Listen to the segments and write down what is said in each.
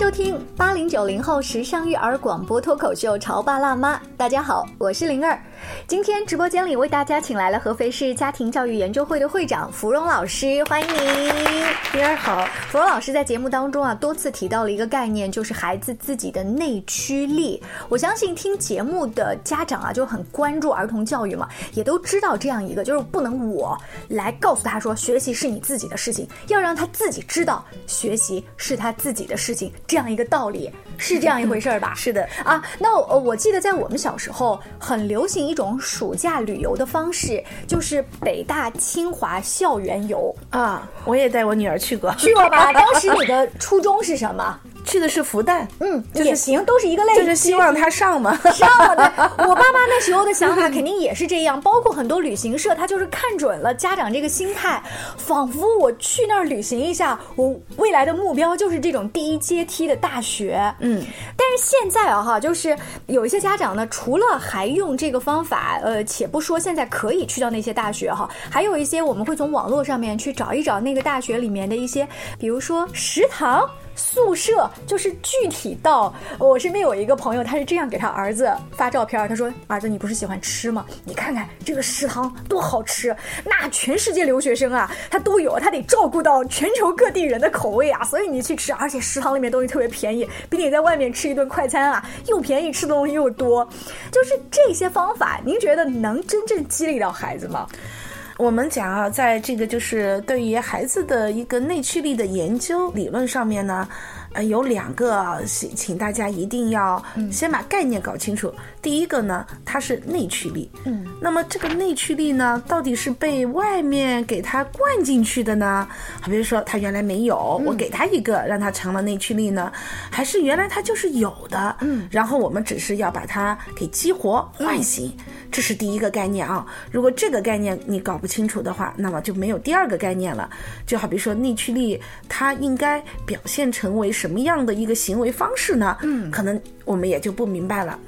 收听八零九零后时尚育儿广播脱口秀《潮爸辣妈》。大家好，我是灵儿。今天直播间里为大家请来了合肥市家庭教育研究会的会长芙蓉老师，欢迎您。灵儿好，芙蓉老师在节目当中啊多次提到了一个概念，就是孩子自己的内驱力。我相信听节目的家长啊就很关注儿童教育嘛，也都知道这样一个，就是不能我来告诉他说学习是你自己的事情，要让他自己知道学习是他自己的事情，这样一个道理是这样一回事儿吧？是的啊。那我我记得在我们小时候很流行一种暑假旅游的方式，就是北大清华校园游。啊，我也带我女儿去过，去过吧？当时你的初衷是什么？去的是复旦，嗯，也行，都是一个类，就是希望他上嘛。上了的。我爸妈那时候的想法肯定也是这样，包括很多旅行社，他就是看准了家长这个心态，仿佛我去那儿旅行一下，我未来的目标就是这种第一阶梯的大学。嗯，但是现在啊哈，就是有一些家长呢，除了还用这个方法，呃，且不说现在可以去到那些大学哈，还有一些我们会从网络上面去找一找那个大学里面的一些，比如说食堂。宿舍就是具体到我身边有一个朋友，他是这样给他儿子发照片，他说：“儿子，你不是喜欢吃吗？你看看这个食堂多好吃，那全世界留学生啊，他都有，他得照顾到全球各地人的口味啊，所以你去吃，而且食堂里面东西特别便宜，比你在外面吃一顿快餐啊又便宜，吃的东西又多。就是这些方法，您觉得能真正激励到孩子吗？”我们讲啊，在这个就是对于孩子的一个内驱力的研究理论上面呢，呃，有两个，请请大家一定要先把概念搞清楚。第一个呢，它是内驱力，嗯，那么这个内驱力呢，到底是被外面给他灌进去的呢？好比如说他原来没有，我给他一个，让他成了内驱力呢，还是原来他就是有的，嗯，然后我们只是要把它给激活唤醒。这是第一个概念啊！如果这个概念你搞不清楚的话，那么就没有第二个概念了。就好比说内驱力，它应该表现成为什么样的一个行为方式呢？嗯，可能我们也就不明白了。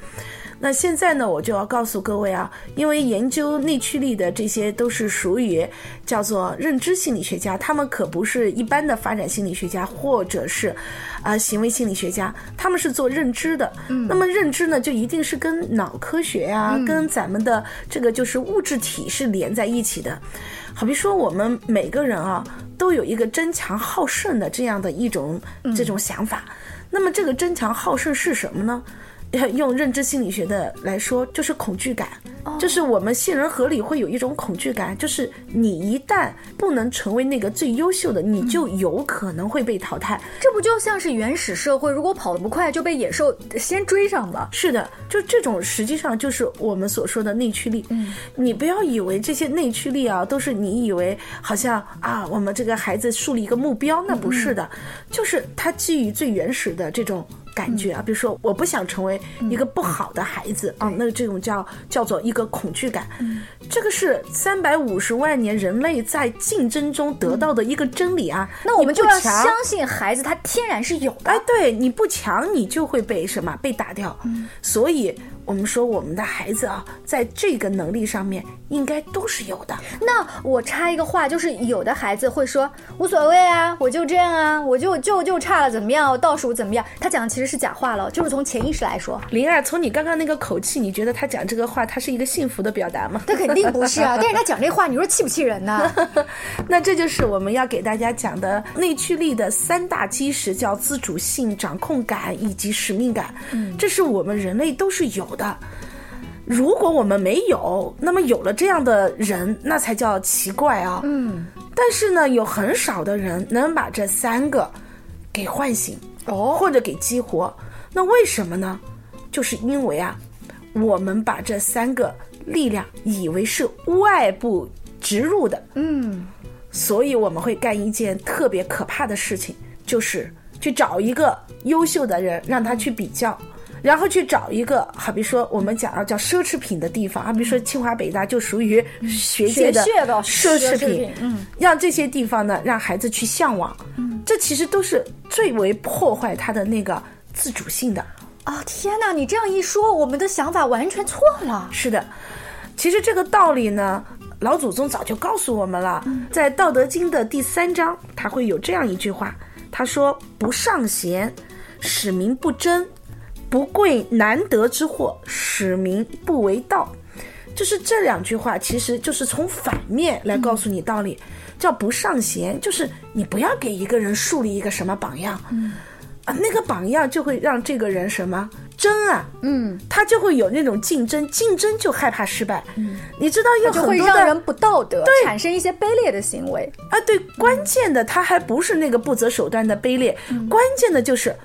那现在呢，我就要告诉各位啊，因为研究内驱力的这些都是属于叫做认知心理学家，他们可不是一般的发展心理学家或者是啊行为心理学家，他们是做认知的。嗯，那么认知呢，就一定是跟脑科学啊，跟咱们的这个就是物质体是连在一起的。好比说，我们每个人啊，都有一个争强好胜的这样的一种这种想法。那么这个争强好胜是什么呢？用认知心理学的来说，就是恐惧感，就是我们杏仁核里会有一种恐惧感，就是你一旦不能成为那个最优秀的，你就有可能会被淘汰。这不就像是原始社会，如果跑得不快，就被野兽先追上吗？是的，就这种实际上就是我们所说的内驱力。嗯，你不要以为这些内驱力啊，都是你以为好像啊，我们这个孩子树立一个目标，那不是的，就是他基于最原始的这种。感觉啊，比如说，我不想成为一个不好的孩子啊，那这种叫叫做一个恐惧感，这个是三百五十万年人类在竞争中得到的一个真理啊。那我们就要相信孩子他天然是有的。哎，对，你不强，你就会被什么被打掉。所以。我们说，我们的孩子啊，在这个能力上面应该都是有的。那我插一个话，就是有的孩子会说无所谓啊，我就这样啊，我就就就差了怎么样？我倒数怎么样？他讲的其实是假话了，就是从潜意识来说。灵儿，从你刚刚那个口气，你觉得他讲这个话，他是一个幸福的表达吗？他肯定不是啊。但是他讲这话，你说气不气人呢？那这就是我们要给大家讲的内驱力的三大基石，叫自主性、掌控感以及使命感。嗯，这是我们人类都是有。的，如果我们没有，那么有了这样的人，那才叫奇怪啊。嗯，但是呢，有很少的人能把这三个给唤醒哦，或者给激活。那为什么呢？就是因为啊，我们把这三个力量以为是外部植入的，嗯，所以我们会干一件特别可怕的事情，就是去找一个优秀的人，让他去比较。然后去找一个，好比说我们讲啊叫奢侈品的地方好，比如说清华北大就属于学界的奢侈品，嗯，让这些地方呢让孩子去向往，嗯，这其实都是最为破坏他的那个自主性的。哦天哪，你这样一说，我们的想法完全错了。是的，其实这个道理呢，老祖宗早就告诉我们了，在《道德经》的第三章，他会有这样一句话，他说：“不尚贤。”使民不争，不贵难得之货，使民不为盗。就是这两句话，其实就是从反面来告诉你道理，叫不上贤，就是你不要给一个人树立一个什么榜样，嗯，啊，那个榜样就会让这个人什么争啊，嗯，他就会有那种竞争，竞争就害怕失败，嗯，你知道有很多的会让人不道德，产生一些卑劣的行为。啊，对，关键的他还不是那个不择手段的卑劣，关键的就是，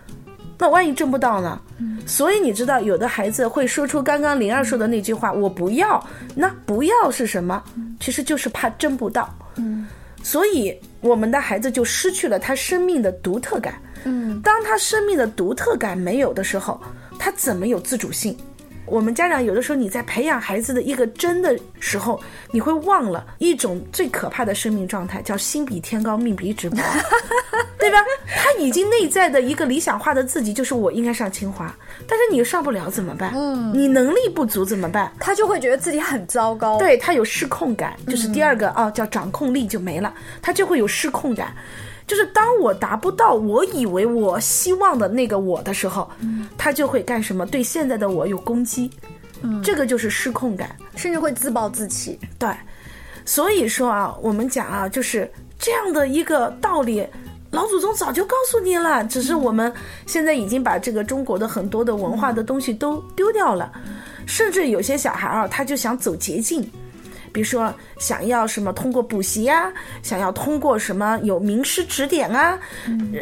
那万一挣不到呢？所以你知道，有的孩子会说出刚刚灵儿说的那句话：“我不要。”那不要是什么？其实就是怕挣不到。嗯，所以我们的孩子就失去了他生命的独特感。嗯，当他生命的独特感没有的时候，他怎么有自主性？我们家长有的时候你在培养孩子的一个真的时候，你会忘了一种最可怕的生命状态，叫心比天高，命比纸薄，对吧？他已经内在的一个理想化的自己，就是我应该上清华，但是你上不了怎么办？嗯，你能力不足怎么办？他就会觉得自己很糟糕。对他有失控感，就是第二个哦，叫掌控力就没了，他就会有失控感。就是当我达不到我以为我希望的那个我的时候，他就会干什么？对现在的我有攻击，这个就是失控感。甚至会自暴自弃。对，所以说啊，我们讲啊，就是这样的一个道理，老祖宗早就告诉你了，只是我们现在已经把这个中国的很多的文化的东西都丢掉了，甚至有些小孩啊，他就想走捷径。比如说，想要什么通过补习呀、想要通过什么有名师指点啊，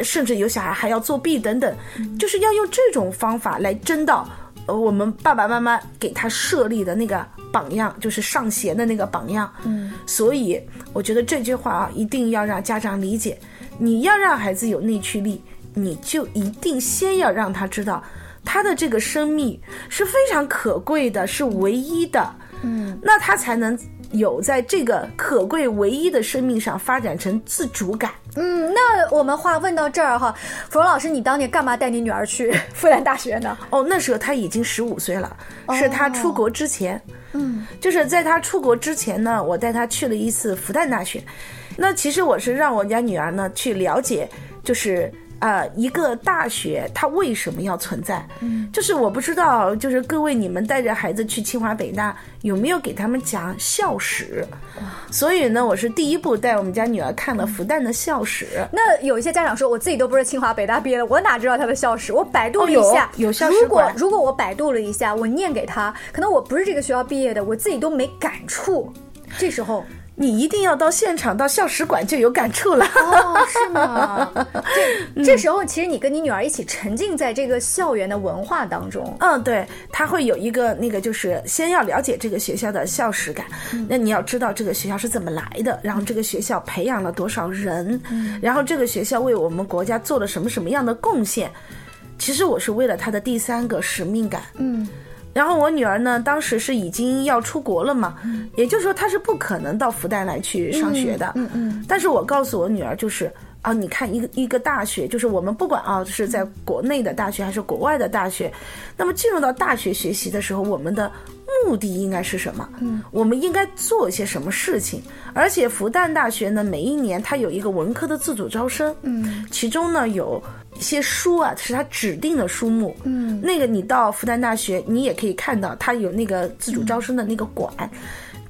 甚至有小孩还要作弊等等，就是要用这种方法来争到呃我们爸爸妈妈给他设立的那个榜样，就是上贤的那个榜样。嗯，所以我觉得这句话啊，一定要让家长理解。你要让孩子有内驱力，你就一定先要让他知道，他的这个生命是非常可贵的，是唯一的。嗯，那他才能有在这个可贵唯一的生命上发展成自主感。嗯，那我们话问到这儿哈，芙蓉老师，你当年干嘛带你女儿去 复旦大学呢？哦，那时候她已经十五岁了，是她出国之前。嗯，就是在她出国之前呢，我带她去了一次复旦大学。那其实我是让我家女儿呢去了解，就是。呃，一个大学它为什么要存在？嗯，就是我不知道，就是各位你们带着孩子去清华北大，有没有给他们讲校史？所以呢，我是第一步带我们家女儿看了复旦的校史。那有一些家长说，我自己都不是清华北大毕业的，我哪知道他的校史？我百度了一下，哦有有校史如果如果我百度了一下，我念给他，可能我不是这个学校毕业的，我自己都没感触。这时候，你一定要到现场，到校史馆就有感触了。哦，是吗？这 这时候，其实你跟你女儿一起沉浸在这个校园的文化当中。嗯，对，他会有一个那个，就是先要了解这个学校的校史感，那你要知道这个学校是怎么来的，然后这个学校培养了多少人，然后这个学校为我们国家做了什么什么样的贡献。其实我是为了他的第三个使命感，嗯。然后我女儿呢，当时是已经要出国了嘛，也就是说她是不可能到复旦来去上学的。嗯嗯。但是我告诉我女儿，就是啊，你看一个一个大学，就是我们不管啊是在国内的大学还是国外的大学，那么进入到大学学习的时候，我们的目的应该是什么？嗯，我们应该做一些什么事情？而且复旦大学呢，每一年它有一个文科的自主招生，嗯，其中呢有一些书啊是它指定的书目，嗯，那个你到复旦大学，你也可以看到它有那个自主招生的那个馆。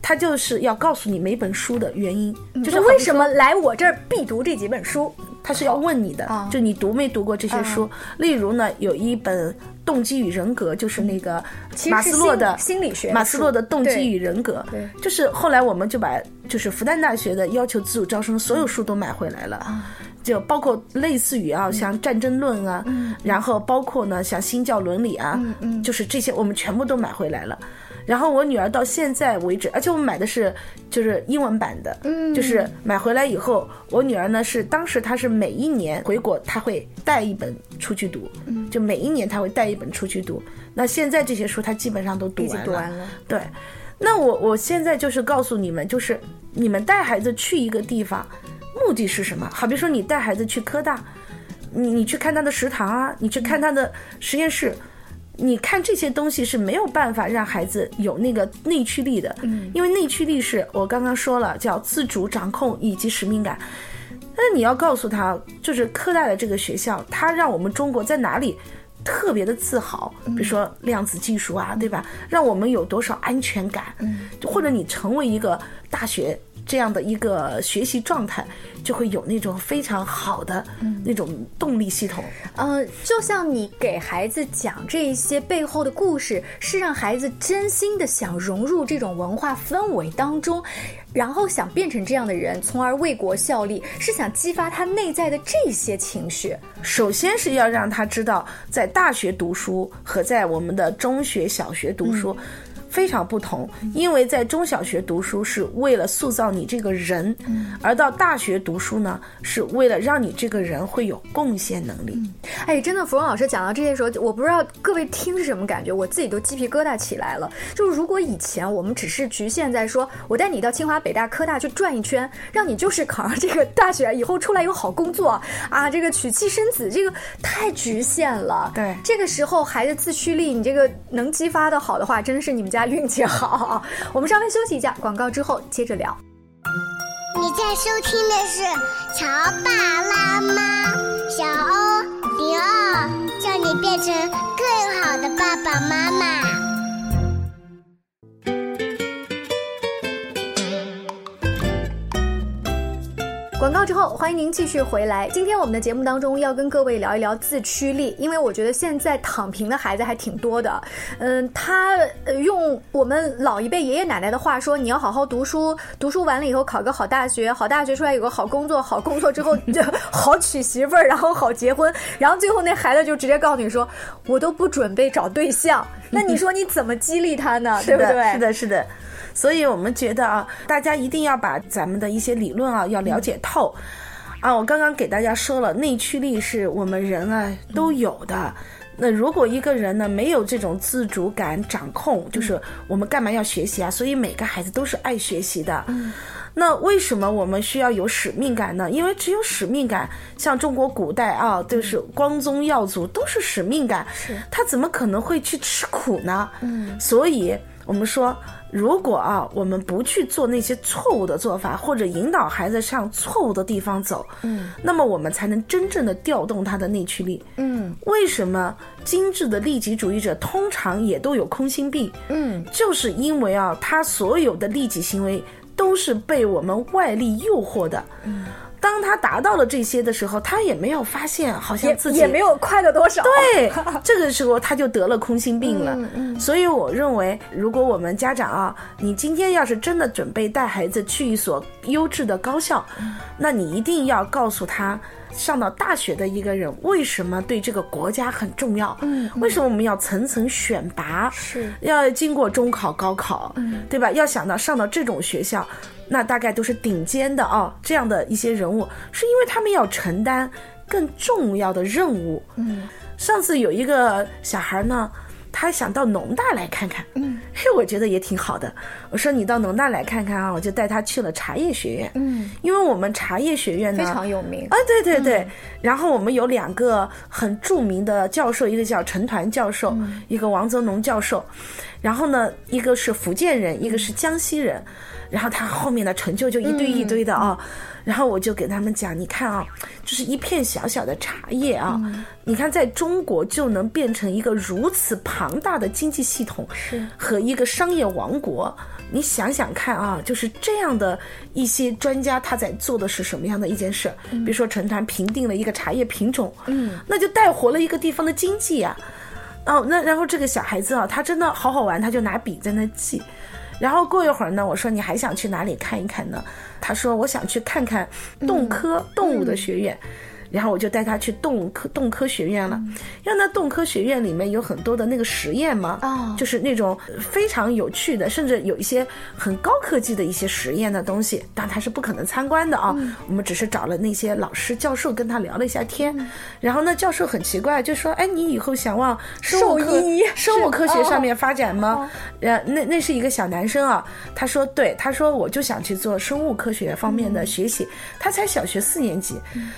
它就是要告诉你每本书的原因，就是为什么来我这儿必读这几本书？他是要问你的，哦。就你读没读过这些书？例如呢，有一本《动机与人格》，就是那个马斯洛的心心理学马斯洛的《动机与人格》，就是后来我们就把就是复旦大学的要求自主招生所有书都买回来了。啊。就包括类似于啊，像战争论啊，然后包括呢像新教伦理啊，就是这些我们全部都买回来了。然后我女儿到现在为止，而且我们买的是就是英文版的，嗯，就是买回来以后，我女儿呢是当时她是每一年回国，她会带一本出去读，嗯，就每一年她会带一本出去读。那现在这些书她基本上都读完读完了。对，那我我现在就是告诉你们，就是你们带孩子去一个地方，目的是什么？好比说你带孩子去科大，你你去看他的食堂啊，你去看他的实验室。你看这些东西是没有办法让孩子有那个内驱力的，嗯，因为内驱力是我刚刚说了，叫自主掌控以及使命感。但是你要告诉他，就是科大的这个学校，它让我们中国在哪里特别的自豪，比如说量子技术啊，对吧？让我们有多少安全感，或者你成为一个大学这样的一个学习状态，就会有那种非常好的那种动力系统。呃，就像你给孩子讲这一些背后的故事，是让孩子真心的想融入这种文化氛围当中，然后想变成这样的人，从而为国效力，是想激发他内在的这些情绪。首先是要让他知道，在大学读书和在我们的中学、小学读书。非常不同，因为在中小学读书是为了塑造你这个人，而到大学读书呢，是为了让你这个人会有贡献能力。哎，真的，芙蓉老师讲到这些时候，我不知道各位听是什么感觉，我自己都鸡皮疙瘩起来了。就是如果以前我们只是局限在说，我带你到清华、北大、科大去转一圈，让你就是考上这个大学，以后出来有好工作啊，这个娶妻生子，这个太局限了。对，这个时候孩子自驱力，你这个能激发的好的话，真的是你们家。运气好，我们稍微休息一下，广告之后接着聊。你在收听的是《乔爸拉妈》，小欧迪奥，叫你变成更好的爸爸妈妈。之后，欢迎您继续回来。今天我们的节目当中要跟各位聊一聊自驱力，因为我觉得现在躺平的孩子还挺多的。嗯，他用我们老一辈爷爷奶奶的话说，你要好好读书，读书完了以后考个好大学，好大学出来有个好工作，好工作之后就 好娶媳妇儿，然后好结婚，然后最后那孩子就直接告诉你说，我都不准备找对象。那你说你怎么激励他呢？对不对？是的，是的。所以我们觉得啊，大家一定要把咱们的一些理论啊要了解透，啊，我刚刚给大家说了，内驱力是我们人啊都有的。那如果一个人呢没有这种自主感、掌控，就是我们干嘛要学习啊？所以每个孩子都是爱学习的。那为什么我们需要有使命感呢？因为只有使命感，像中国古代啊，就是光宗耀祖，都是使命感，他怎么可能会去吃苦呢？嗯，所以我们说。如果啊，我们不去做那些错误的做法，或者引导孩子向错误的地方走，嗯，那么我们才能真正的调动他的内驱力。嗯，为什么精致的利己主义者通常也都有空心病？嗯，就是因为啊，他所有的利己行为都是被我们外力诱惑的。嗯。当他达到了这些的时候，他也没有发现，好像自己也没有快乐多少。对，这个时候他就得了空心病了。所以我认为，如果我们家长啊，你今天要是真的准备带孩子去一所优质的高校，那你一定要告诉他。上到大学的一个人，为什么对这个国家很重要？嗯，为什么我们要层层选拔？是要经过中考、高考，嗯，对吧？要想到上到这种学校，那大概都是顶尖的啊，这样的一些人物，是因为他们要承担更重要的任务。嗯，上次有一个小孩呢。他想到农大来看看，嗯，嘿，我觉得也挺好的。我说你到农大来看看啊，我就带他去了茶叶学院，嗯，因为我们茶叶学院呢非常有名啊，对对对。然后我们有两个很著名的教授，一个叫陈团教授，一个王泽农教授。然后呢，一个是福建人，一个是江西人。然后他后面的成就就一堆一堆的啊。然后我就给他们讲，你看啊，就是一片小小的茶叶啊，你看在中国就能变成一个如此庞大的经济系统和一个商业王国。你想想看啊，就是这样的一些专家他在做的是什么样的一件事？比如说陈团评定了一个茶叶品种，嗯，那就带活了一个地方的经济呀。哦，那然后这个小孩子啊，他真的好好玩，他就拿笔在那记。然后过一会儿呢，我说你还想去哪里看一看呢？他说我想去看看动科动物的学院。然后我就带他去动科动科学院了，因为那动科学院里面有很多的那个实验嘛，哦，就是那种非常有趣的，甚至有一些很高科技的一些实验的东西，但他是不可能参观的啊。我们只是找了那些老师教授跟他聊了一下天，然后那，教授很奇怪，就说：“哎，你以后想往生物科生物科学上面发展吗？”呃，那那是一个小男生啊，他说：“对，他说我就想去做生物科学方面的学习。”他才小学四年级，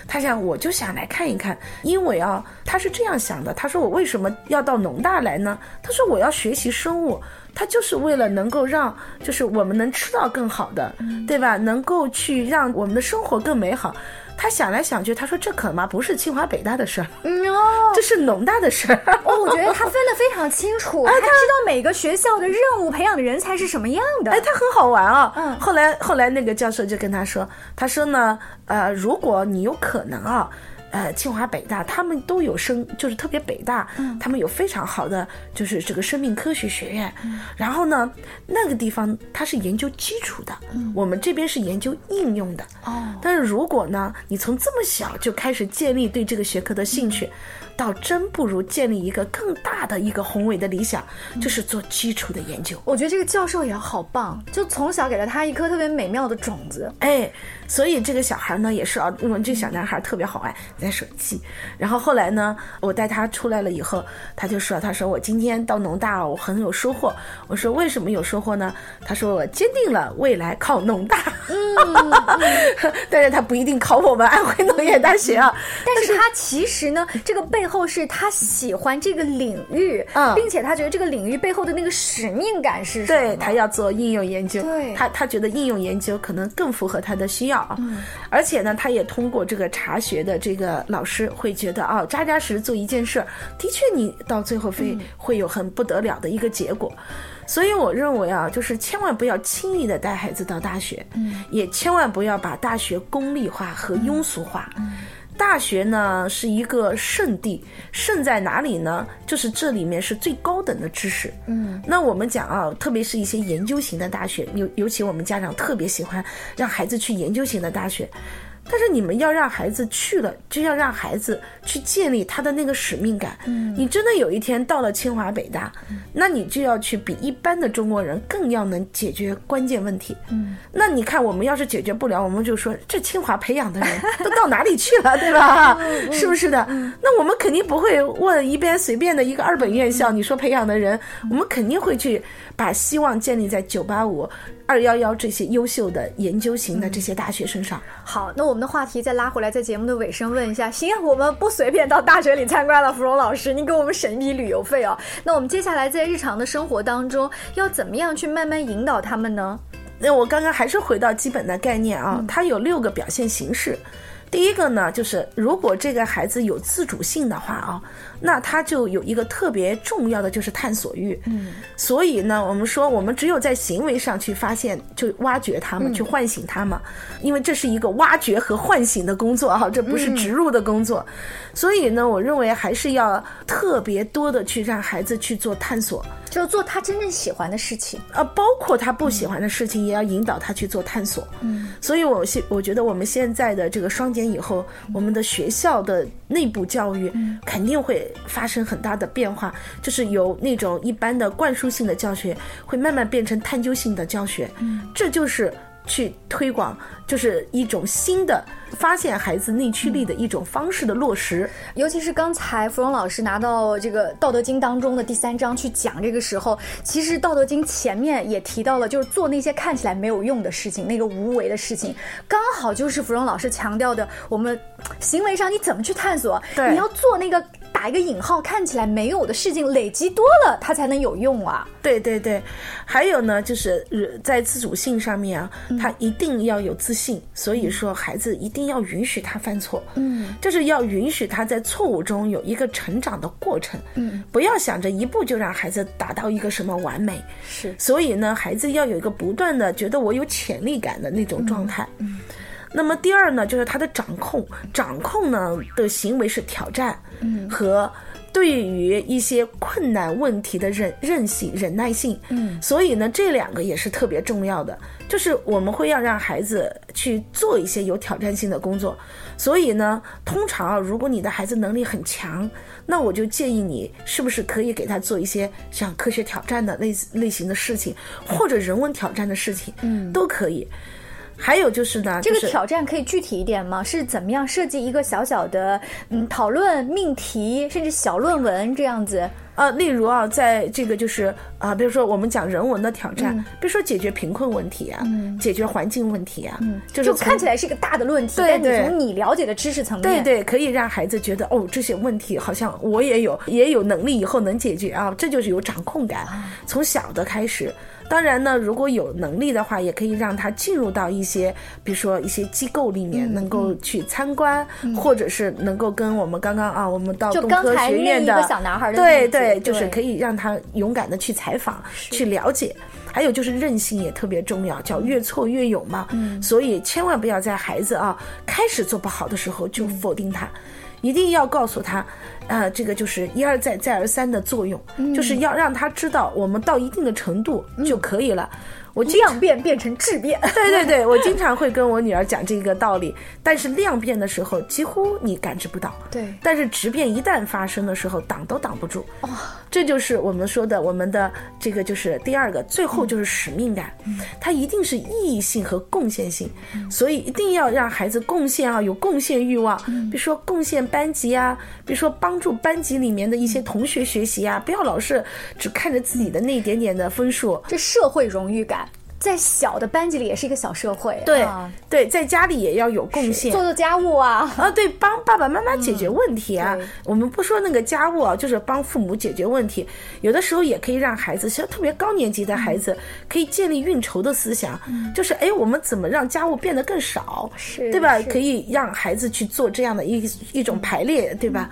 他想我。就想来看一看，因为啊，他是这样想的。他说：“我为什么要到农大来呢？”他说：“我要学习生物，他就是为了能够让，就是我们能吃到更好的，对吧？能够去让我们的生活更美好。”他想来想去，他说这可嘛不是清华北大的事儿，这是农大的事儿。哦，我觉得他分得非常清楚，他知道每个学校的任务培养的人才是什么样的。哎，他很好玩啊。嗯后来后来那个教授就跟他说，他说呢，呃，如果你有可能啊。呃，清华、北大他们都有生，就是特别北大，他们有非常好的就是这个生命科学学院。然后呢，那个地方它是研究基础的，我们这边是研究应用的。哦，但是如果呢，你从这么小就开始建立对这个学科的兴趣，倒真不如建立一个更大的一个宏伟的理想，就是做基础的研究。我觉得这个教授也好棒，就从小给了他一颗特别美妙的种子。哎，所以这个小孩呢也是啊，我们这小男孩特别好玩，在手机。然后后来呢，我带他出来了以后，他就说：“他说我今天到农大，我很有收获。”我说：“为什么有收获呢？”他说：“我坚定了未来考农大。”嗯，但是他不一定考我们安徽农业大学啊。但是他其实呢，这个背后是他喜欢这个领域，嗯并且他觉得这个领域背后的那个使命感是什么？对他要做应用研究，对他他觉得应用研究可能更符合他的需要啊。嗯而且呢，他也通过这个查学的这个老师会觉得哦，扎扎实实做一件事儿，的确你到最后嗯会、会有很不得了的一个结果。所以我认为啊，就是千万不要轻易的带孩子到大学，嗯，也千万不要把大学功利化和庸俗化。大学呢是一个圣地，圣在哪里呢？就是这里面是最高等的知识。嗯，那我们讲啊，特别是一些研究型的大学，尤尤其我们家长特别喜欢让孩子去研究型的大学。但是你们要让孩子去了，就要让孩子去建立他的那个使命感。嗯，你真的有一天到了清华北大，那你就要去比一般的中国人更要能解决关键问题。嗯，那你看我们要是解决不了，我们就说这清华培养的人都到哪里去了，对吧？是不是的？那我们肯定不会问一边随便的一个二本院校，你说培养的人，我们肯定会去把希望建立在九八五、二幺幺这些优秀的研究型的这些大学身上。好，那我们的话题再拉回来，在节目的尾声问一下，行，我们不随便到大学里参观了，芙蓉老师，您给我们省一笔旅游费哦。那我们接下来在日常的生活当中，要怎么样去慢慢引导他们呢？那我刚刚还是回到基本的概念啊，它有六个表现形式。第一个呢，就是如果这个孩子有自主性的话啊，那他就有一个特别重要的就是探索欲。嗯，所以呢，我们说我们只有在行为上去发现，就挖掘他们，去唤醒他们，因为这是一个挖掘和唤醒的工作哈，这不是植入的工作。所以呢，我认为还是要特别多的去让孩子去做探索。就做他真正喜欢的事情。呃，包括他不喜欢的事情，也要引导他去做探索。嗯，所以我现我觉得我们现在的这个双减以后，我们的学校的内部教育肯定会发生很大的变化，就是由那种一般的灌输性的教学，会慢慢变成探究性的教学。嗯，这就是去推广，就是一种新的发现孩子内驱力的一种方式的落实。尤其是刚才芙蓉老师拿到这个《道德经》当中的第三章去讲这个时候，其实《道德经》前面也提到了，就是做那些看起来没有用的事情，那个无为的事情，刚好就是芙蓉老师强调的，我们行为上你怎么去探索，对你要做那个打一个引号看起来没有的事情，累积多了它才能有用啊。对对对，还有呢，就是呃在自主性上面啊，他一定要有自信。所以说，孩子一定要允许他犯错，嗯，就是要允许他在错误中有一个成长的过程，嗯，不要想着一步就让孩子达到一个什么完美。是所以呢，孩子要有一个不断的觉得我有潜力感的那种状态。嗯，那么第二呢，就是他的掌控，掌控呢的行为是挑战，嗯，和对于一些困难问题的忍韧性、忍耐性。嗯，所以呢，这两个也是特别重要的，就是我们会要让孩子去做一些有挑战性的工作。所以呢，通常啊，如果你的孩子能力很强，那我就建议你是不是可以给他做一些像科学挑战的类类型的事情，或者人文挑战的事情，嗯，都可以。还有就是呢，这个挑战可以具体一点吗？是怎么样设计一个小小的嗯讨论命题，甚至小论文这样子？呃，例如啊，在这个就是啊、比如说我们讲人文的挑战，比如说解决贫困问题啊，解决环境问题啊，就是就看起来是一个大的论题，对对但你从你了解的知识层面，对对，可以让孩子觉得哦，这些问题好像我也有，也有能力以后能解决啊，这就是有掌控感。从小的开始，当然呢，如果有能力的话，也可以让他进入到一些，比如说一些机构里面，能够去参观，或者是能够跟我们刚刚啊，我们到就工科刚学院的小男孩的对对，就是可以让他勇敢的去采访、去了解。还有就是韧性也特别重要，叫越挫越勇嘛。嗯，所以千万不要在孩子啊开始做不好的时候就否定他，一定要告诉他，呃，这个就是一而再再而三的作用，就是要让他知道我们到一定的程度就可以了。我量变变成质变。对对对，我经常会跟我女儿讲这个道理，但是量变的时候几乎你感知不到。对但是质变一旦发生的时候，挡都挡不住。哦，这就是我们说的，我们的这个就是第二个，最后就是使命感，它一定是意义性和贡献性，所以一定要让孩子贡献啊，有贡献欲望，比如说贡献班级啊，比如说帮助班级里面的一些同学学习啊，不要老是只看着自己的那一点点的分数。这社会荣誉感，在小的班级里也是一个小社会。对、啊对，在家里也要有贡献，做做家务啊。啊，对，帮爸爸妈妈解决问题啊。对我们不说那个家务啊，就是帮父母解决问题。有的时候也可以让孩子，像特别高年级的孩子，可以建立运筹的思想，就是哎，我们怎么让家务变得更少，是对吧？可以让孩子去做这样的一一种排列，对吧？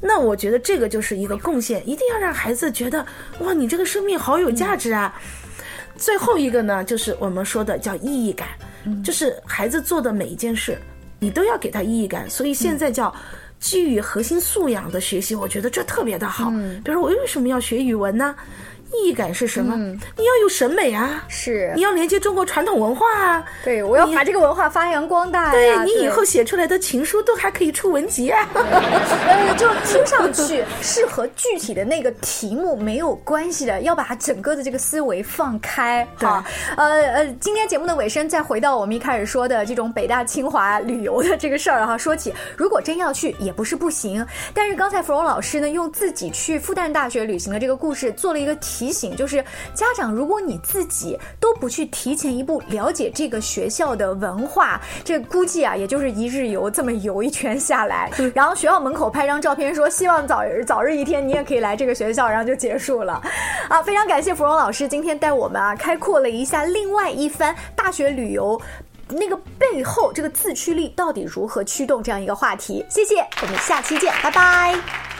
那我觉得这个就是一个贡献，一定要让孩子觉得哇，你这个生命好有价值啊。最后一个呢，就是我们说的叫意义感，就是孩子做的每一件事，你都要给他意义感。所以现在叫基于核心素养的学习，我觉得这特别的好。比如说，我为什么要学语文呢？意义感是什么？你要有审美啊，是你要连接中国传统文化啊。对，我要把这个文化发扬光大呀。对你以后写出来的情书都还可以出文集啊。呃，就听上去 是和具体的那个题目没有关系的，要把它整个的这个思维放开。对哈，呃呃，今天节目的尾声，再回到我们一开始说的这种北大清华旅游的这个事儿哈，说起如果真要去也不是不行，但是刚才芙蓉老师呢，用自己去复旦大学旅行的这个故事做了一个提醒，就是家长，如果你自己都不去提前一步了解这个学校的文化，这估计啊，也就是一日游这么游一圈下来，然后学校门口拍张照片说希望早日早日一天你也可以来这个学校，然后就结束了。啊，非常感谢芙蓉老师今天带我们啊开阔了一下另外一番大学旅游。那个背后，这个自驱力到底如何驱动这样一个话题？谢谢，我们下期见，拜拜。